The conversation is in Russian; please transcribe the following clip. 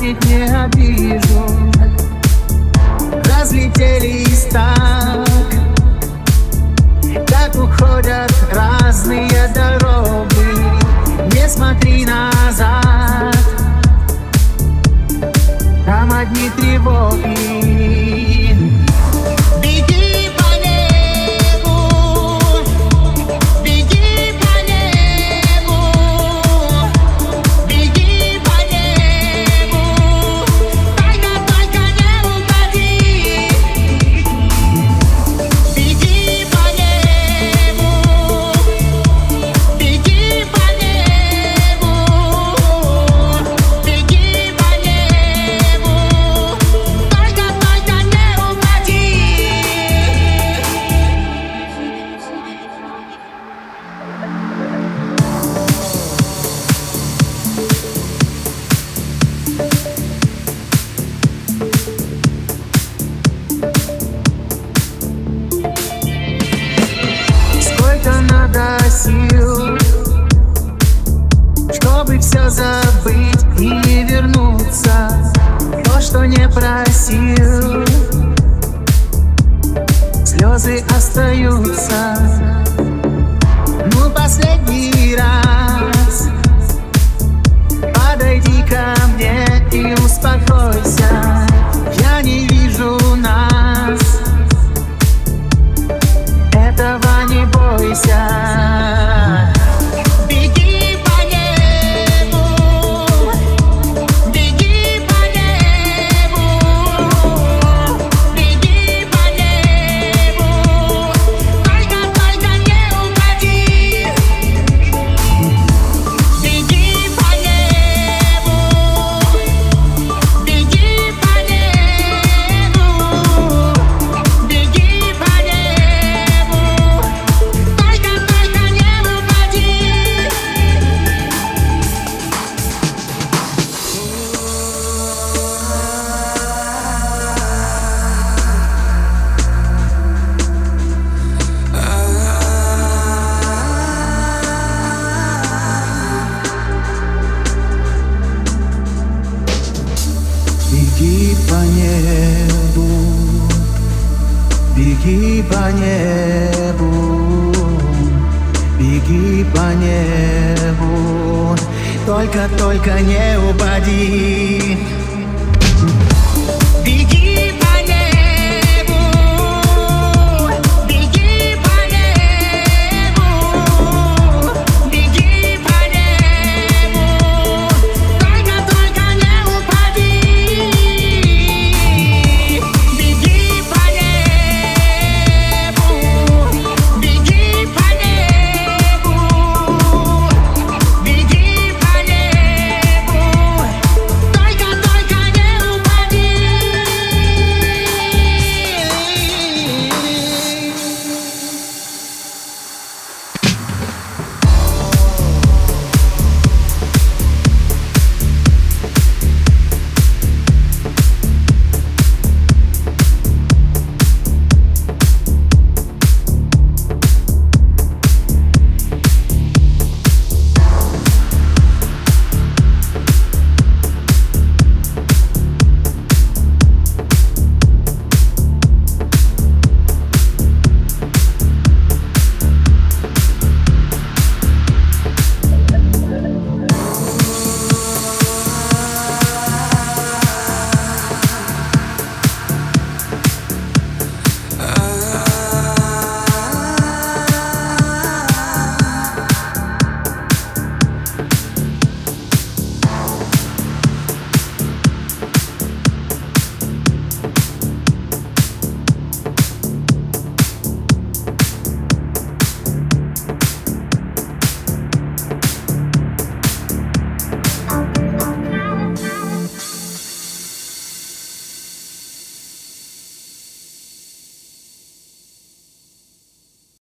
ведь не обижу. Разлетелись так Так уходят разные дороги. сил Чтобы все забыть и вернуться. То, что не просил по небу, беги по небу, беги по небу, только, только не упади.